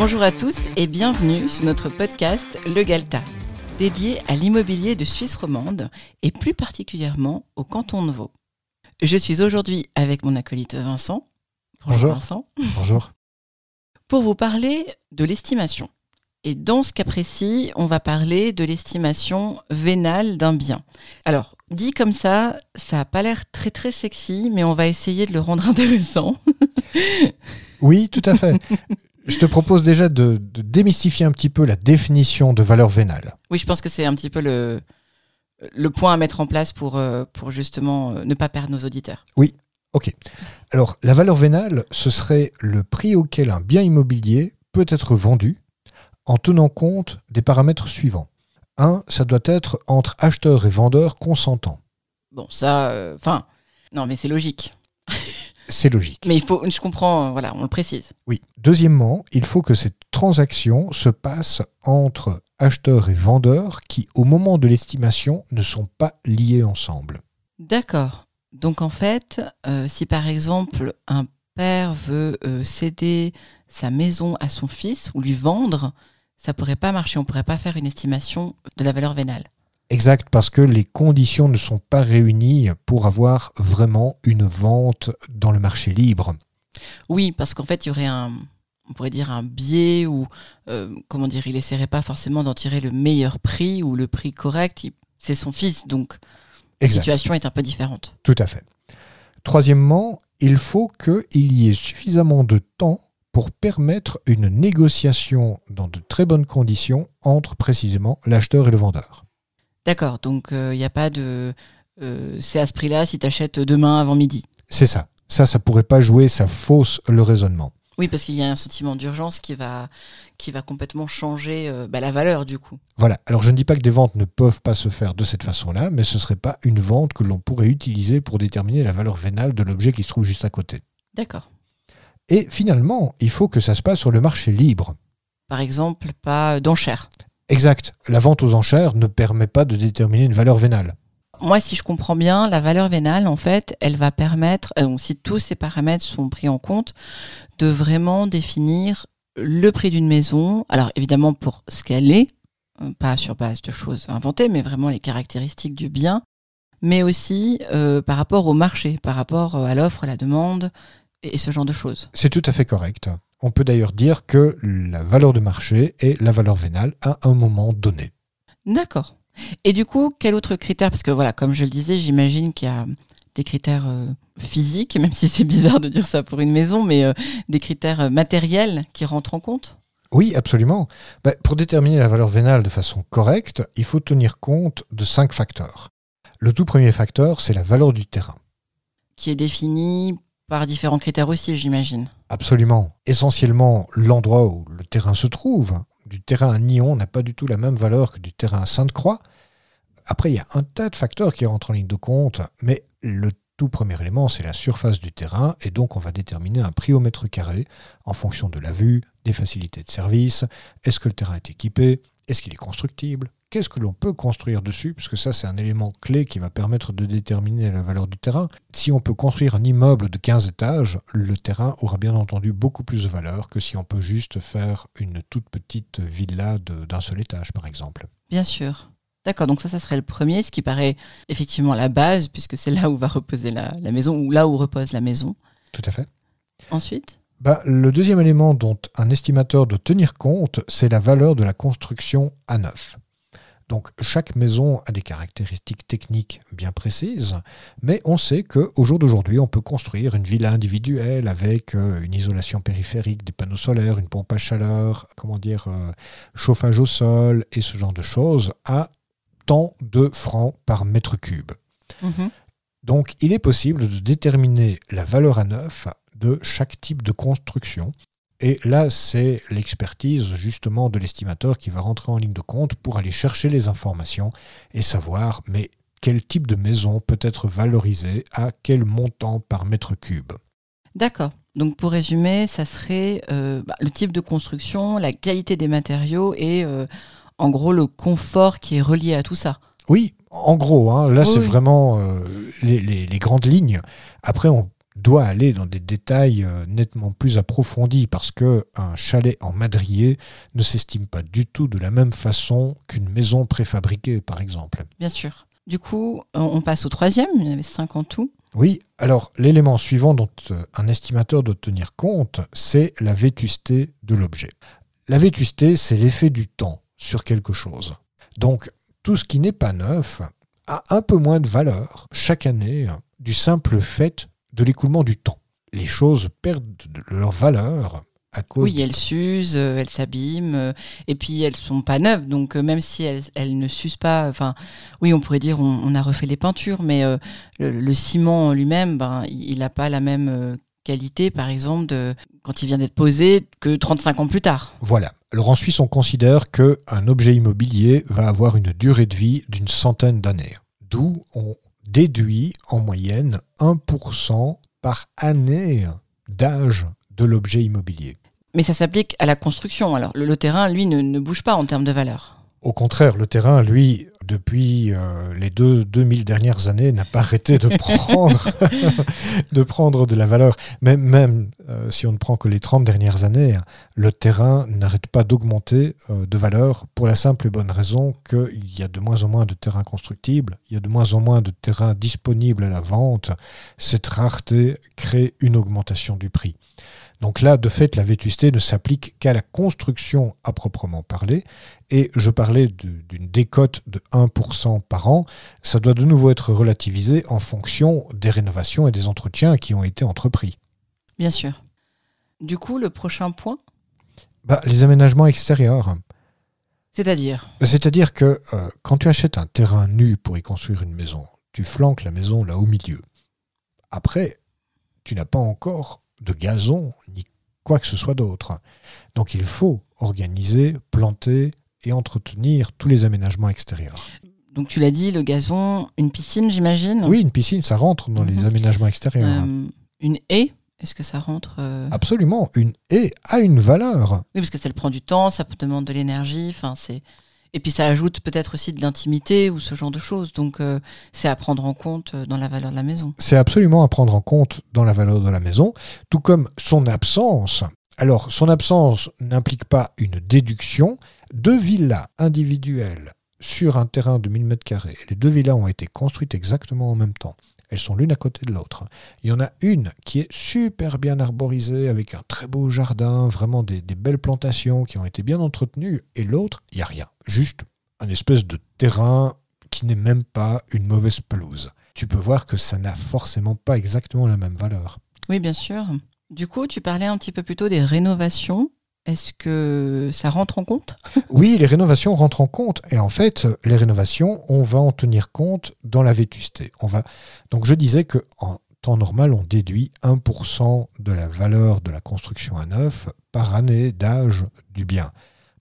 Bonjour à tous et bienvenue sur notre podcast Le Galta, dédié à l'immobilier de Suisse romande et plus particulièrement au canton de Vaud. Je suis aujourd'hui avec mon acolyte Vincent. Bonjour. Vincent. Bonjour. Pour vous parler de l'estimation. Et dans ce cas précis, on va parler de l'estimation vénale d'un bien. Alors, dit comme ça, ça n'a pas l'air très très sexy, mais on va essayer de le rendre intéressant. Oui, tout à fait. Je te propose déjà de, de démystifier un petit peu la définition de valeur vénale. Oui, je pense que c'est un petit peu le, le point à mettre en place pour, euh, pour justement euh, ne pas perdre nos auditeurs. Ok. Alors, la valeur vénale, ce serait le prix auquel un bien immobilier peut être vendu en tenant compte des paramètres suivants. 1. Ça doit être entre acheteur et vendeur consentants. Bon, ça, euh, enfin, non, mais c'est logique. C'est logique. Mais il faut, je comprends, euh, voilà, on le précise. Oui. Deuxièmement, il faut que cette transaction se passe entre acheteur et vendeur qui, au moment de l'estimation, ne sont pas liés ensemble. D'accord. Donc en fait, euh, si par exemple un père veut euh, céder sa maison à son fils ou lui vendre, ça pourrait pas marcher. On pourrait pas faire une estimation de la valeur vénale. Exact, parce que les conditions ne sont pas réunies pour avoir vraiment une vente dans le marché libre. Oui, parce qu'en fait, il y aurait un, on pourrait dire un biais ou euh, comment dire, il essaierait pas forcément d'en tirer le meilleur prix ou le prix correct. C'est son fils, donc la situation est un peu différente. Tout à fait. Troisièmement, il faut qu'il y ait suffisamment de temps pour permettre une négociation dans de très bonnes conditions entre précisément l'acheteur et le vendeur. D'accord, donc il n'y a pas de. euh, c'est à ce prix-là si tu achètes demain avant midi. C'est ça. Ça, ça pourrait pas jouer, ça fausse le raisonnement. Oui, parce qu'il y a un sentiment d'urgence qui va, qui va complètement changer euh, bah, la valeur du coup. Voilà. Alors, je ne dis pas que des ventes ne peuvent pas se faire de cette façon-là, mais ce ne serait pas une vente que l'on pourrait utiliser pour déterminer la valeur vénale de l'objet qui se trouve juste à côté. D'accord. Et finalement, il faut que ça se passe sur le marché libre. Par exemple, pas d'enchères. Exact. La vente aux enchères ne permet pas de déterminer une valeur vénale. Moi, si je comprends bien, la valeur vénale, en fait, elle va permettre, euh, donc si tous ces paramètres sont pris en compte, de vraiment définir le prix d'une maison. Alors évidemment pour ce qu'elle est, euh, pas sur base de choses inventées, mais vraiment les caractéristiques du bien, mais aussi euh, par rapport au marché, par rapport à l'offre, à la demande et ce genre de choses. C'est tout à fait correct. On peut d'ailleurs dire que la valeur de marché est la valeur vénale à un moment donné. D'accord. Et du coup, quel autre critère? Parce que voilà, comme je le disais, j'imagine qu'il y a des critères euh, physiques, même si c'est bizarre de dire ça pour une maison, mais euh, des critères euh, matériels qui rentrent en compte? Oui, absolument. Ben, pour déterminer la valeur vénale de façon correcte, il faut tenir compte de cinq facteurs. Le tout premier facteur, c'est la valeur du terrain. qui est défini par différents critères aussi, j'imagine. Absolument. Essentiellement, l'endroit où le terrain se trouve. Du terrain à Nyon n'a pas du tout la même valeur que du terrain à Sainte-Croix. Après, il y a un tas de facteurs qui rentrent en ligne de compte, mais le tout premier élément, c'est la surface du terrain, et donc on va déterminer un prix au mètre carré en fonction de la vue, des facilités de service, est-ce que le terrain est équipé, est-ce qu'il est constructible, qu'est-ce que l'on peut construire dessus, parce que ça c'est un élément clé qui va permettre de déterminer la valeur du terrain. Si on peut construire un immeuble de 15 étages, le terrain aura bien entendu beaucoup plus de valeur que si on peut juste faire une toute petite villa d'un seul étage, par exemple. Bien sûr. D'accord, donc ça, ça serait le premier, ce qui paraît effectivement la base, puisque c'est là où va reposer la, la maison, ou là où repose la maison. Tout à fait. Ensuite? Bah, le deuxième élément dont un estimateur doit tenir compte, c'est la valeur de la construction à neuf. Donc chaque maison a des caractéristiques techniques bien précises, mais on sait qu'au jour d'aujourd'hui, on peut construire une villa individuelle avec euh, une isolation périphérique, des panneaux solaires, une pompe à chaleur, comment dire, euh, chauffage au sol et ce genre de choses à tant de francs par mètre cube. Mhm. Donc, il est possible de déterminer la valeur à neuf de chaque type de construction. Et là, c'est l'expertise justement de l'estimateur qui va rentrer en ligne de compte pour aller chercher les informations et savoir, mais quel type de maison peut être valorisée à quel montant par mètre cube. D'accord. Donc pour résumer, ça serait euh, bah, le type de construction, la qualité des matériaux et euh, en gros le confort qui est relié à tout ça. Oui, en gros, hein, là Oui, c'est oui. vraiment euh, les, les- les grandes lignes. Après, on, doit aller dans des détails euh, nettement plus approfondis parce que un chalet en madrier ne s'estime pas du tout de la même façon qu'une maison préfabriquée, par exemple. Bien sûr. Du coup, on passe au troisième, il y en avait cinq en tout. Oui, alors l'élément suivant dont euh, un estimateur doit tenir compte, c'est la vétusté de l'objet. La vétusté, c'est l'effet du temps sur quelque chose. Donc, tout ce qui n'est pas neuf a un peu moins de valeur chaque année du simple fait de l'écoulement du temps. Les choses perdent leur valeur à cause. Oui, elles s'usent, euh, elles s'abîment, euh, et puis elles sont pas neuves, donc euh, même si elles, ne s'usent pas, enfin, oui, on pourrait dire on, a refait les peintures, mais le, ciment lui-même, ben, il n'a pas la même qualité, par exemple, de, quand il vient d'être posé, que 35 ans plus tard. Voilà. Alors en Suisse, on considère qu'un objet immobilier va avoir une durée de vie d'une centaine d'années. D'où on déduit en moyenne 1% par année d'âge de l'objet immobilier. Mais ça s'applique à la construction. Alors le, terrain, lui, ne, bouge pas en termes de valeur. Au contraire, le terrain, lui, depuis euh, les deux 2000 dernières années, n'a pas arrêté de prendre, de prendre de la valeur. Même, même euh, si on ne prend que les 30 dernières années, le terrain n'arrête pas d'augmenter euh, de valeur pour la simple et bonne raison qu'il y a de moins en moins de terrains constructibles, il y a de moins en moins de terrains disponibles à la vente. Cette rareté crée une augmentation du prix. Donc là, de fait, la vétusté ne s'applique qu'à la construction à proprement parler. Et je parlais d'une décote de 1% par an. Ça doit de nouveau être relativisé en fonction des rénovations et des entretiens qui ont été entrepris. Bien sûr. Du coup, le prochain point? Bah, Les aménagements extérieurs. C'est-à-dire? C'est-à-dire que euh, quand tu achètes un terrain nu pour y construire une maison, tu flanques la maison là au milieu. Après, tu n'as pas encore de gazon, ni quoi que ce soit d'autre. Donc il faut organiser, planter et entretenir tous les aménagements extérieurs. Donc tu l'as dit, le gazon, une piscine, j'imagine? Oui, une piscine, ça rentre dans les aménagements extérieurs. Euh, une haie est-ce que ça rentre euh? Absolument, une haie a une valeur. Oui, parce que ça prend du temps, ça demande de l'énergie, enfin c'est et puis ça ajoute peut-être aussi de l'intimité ou ce genre de choses. Donc euh, c'est à prendre en compte euh, dans la valeur de la maison. C'est absolument à prendre en compte dans la valeur de la maison, tout comme son absence. Alors son absence n'implique pas une déduction. Deux villas individuelles sur un terrain de 1000 m2, les deux villas ont été construites exactement en même temps. Elles sont l'une à côté de l'autre. Il y en a une qui est super bien arborisée, avec un très beau jardin, vraiment des, belles plantations qui ont été bien entretenues, et l'autre, il n'y a rien. Juste un espèce de terrain qui n'est même pas une mauvaise pelouse. Tu peux voir que ça n'a forcément pas exactement la même valeur. Oui, bien sûr. Du coup, tu parlais un petit peu plus tôt des rénovations. Est-ce que ça rentre en compte? Oui, les rénovations rentrent en compte. Et en fait, les rénovations, on va en tenir compte dans la vétusté. On va... Donc je disais qu'en temps normal, on déduit 1% de la valeur de la construction à neuf par année d'âge du bien.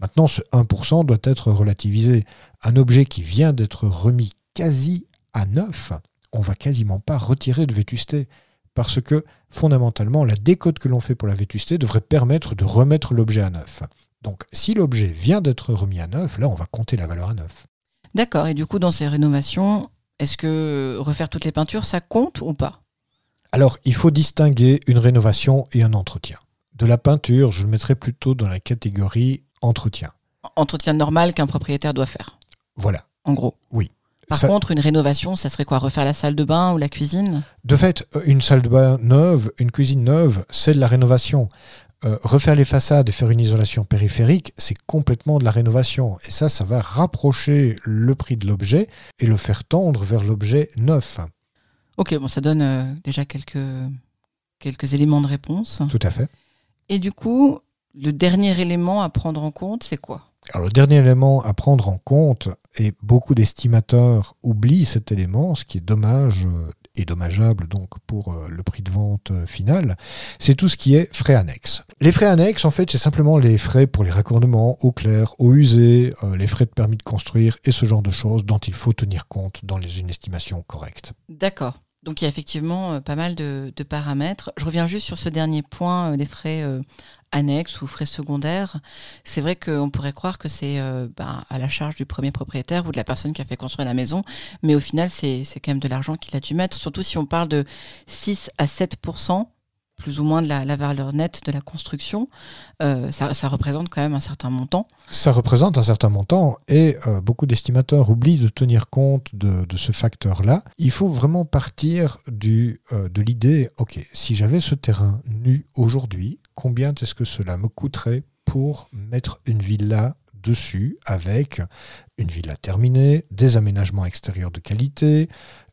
Maintenant, ce 1% doit être relativisé. Un objet qui vient d'être remis quasi à neuf, on va quasiment pas retirer de vétusté parce que fondamentalement, la décote que l'on fait pour la vétusté devrait permettre de remettre l'objet à neuf. Donc si l'objet vient d'être remis à neuf, là on va compter la valeur à neuf. D'accord, et du coup dans ces rénovations, est-ce que refaire toutes les peintures, ça compte ou pas? Alors il faut distinguer une rénovation et un entretien. De la peinture, je le mettrais plutôt dans la catégorie entretien. Entretien normal qu'un propriétaire doit faire. Voilà. En gros. Oui. Par contre, une rénovation, ça serait quoi? Refaire la salle de bain ou la cuisine? De fait, euh, une salle de bain neuve, une cuisine neuve, c'est de la rénovation. Euh, refaire les façades et faire une isolation périphérique, c'est complètement de la rénovation. Et ça, ça va rapprocher le prix de l'objet et le faire tendre vers l'objet neuf. Ok, bon, ça donne euh, déjà quelques, quelques éléments de réponse. Tout à fait. Et du coup, le dernier élément à prendre en compte, c'est quoi? Alors, le dernier élément à prendre en compte, et beaucoup d'estimateurs oublient cet élément, ce qui est dommage euh, et dommageable donc pour euh, le prix de vente euh, final, c'est tout ce qui est frais annexes. Les frais annexes, en fait, c'est simplement les frais pour les raccordements, eau claire, eau usée, les frais de permis de construire et ce genre de choses dont il faut tenir compte dans une estimation correcte. D'accord. Donc il y a effectivement pas mal de, paramètres. Je reviens juste sur ce dernier point des frais annexes ou frais secondaires. C'est vrai qu'on pourrait croire que c'est euh, ben, à la charge du premier propriétaire ou de la personne qui a fait construire la maison, mais au final, c'est quand même de l'argent qu'il a dû mettre, surtout si on parle de 6 à 7% plus ou moins de la, valeur nette de la construction, euh, ça, représente quand même un certain montant. Ça représente un certain montant et euh, beaucoup d'estimateurs oublient de tenir compte de, ce facteur-là. Il faut vraiment partir de l'idée, ok, si j'avais ce terrain nu aujourd'hui, combien est-ce que cela me coûterait pour mettre une villa dessus avec une villa terminée, des aménagements extérieurs de qualité,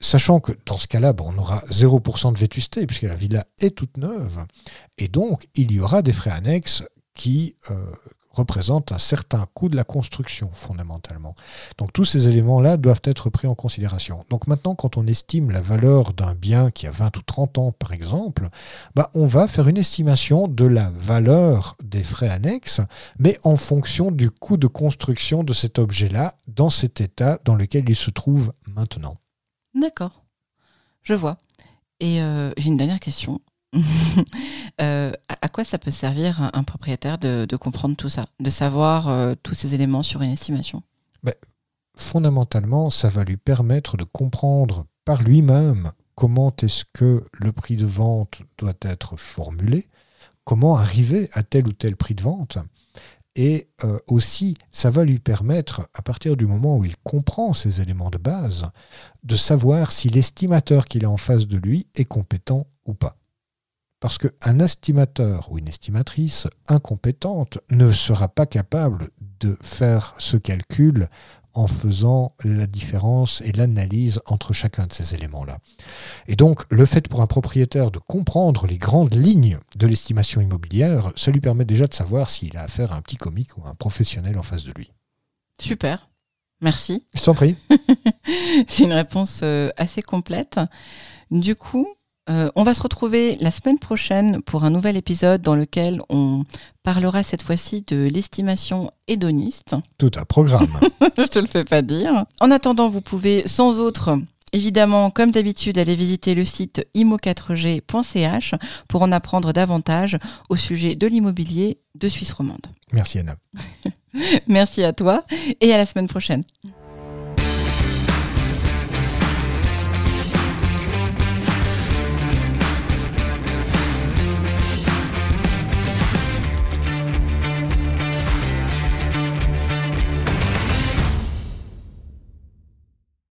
Sachant que dans ce cas-là, on aura 0% de vétusté, puisque la villa est toute neuve. Et donc, il y aura des frais annexes qui euh, représentent un certain coût de la construction, fondamentalement. Donc, tous ces éléments-là doivent être pris en considération. Donc, maintenant, quand on estime la valeur d'un bien qui a 20 ou 30 ans, par exemple, bah, on va faire une estimation de la valeur des frais annexes, mais en fonction du coût de construction de cet objet-là dans cet état dans lequel il se trouve maintenant. D'accord, je vois. Et euh, j'ai une dernière question. Euh, à quoi ça peut servir un, propriétaire de, comprendre tout ça, de savoir euh, tous ces éléments sur une estimation? Ben, Fondamentalement, ça va lui permettre de comprendre par lui-même comment est-ce que le prix de vente doit être formulé, comment arriver à tel ou tel prix de vente. Et euh, aussi, ça va lui permettre, à partir du moment où il comprend ces éléments de base, de savoir si l'estimateur qu'il a en face de lui est compétent ou pas. Parce qu'un estimateur ou une estimatrice incompétente ne sera pas capable de faire ce calcul en faisant la différence et l'analyse entre chacun de ces éléments-là. Et donc, le fait pour un propriétaire de comprendre les grandes lignes de l'estimation immobilière, ça lui permet déjà de savoir s'il a affaire à un petit comique ou à un professionnel en face de lui. Super. Merci. Je t'en prie. C'est une réponse euh, assez complète. Du coup, euh, on va se retrouver la semaine prochaine pour un nouvel épisode dans lequel on parlera cette fois-ci de l'estimation hédoniste. Tout un programme. Je te le fais pas dire. En attendant, vous pouvez sans autre Évidemment, comme d'habitude, aller visiter le site imo4g.ch pour en apprendre davantage au sujet de l'immobilier de Suisse romande. Merci Anna. Merci à toi et à la semaine prochaine.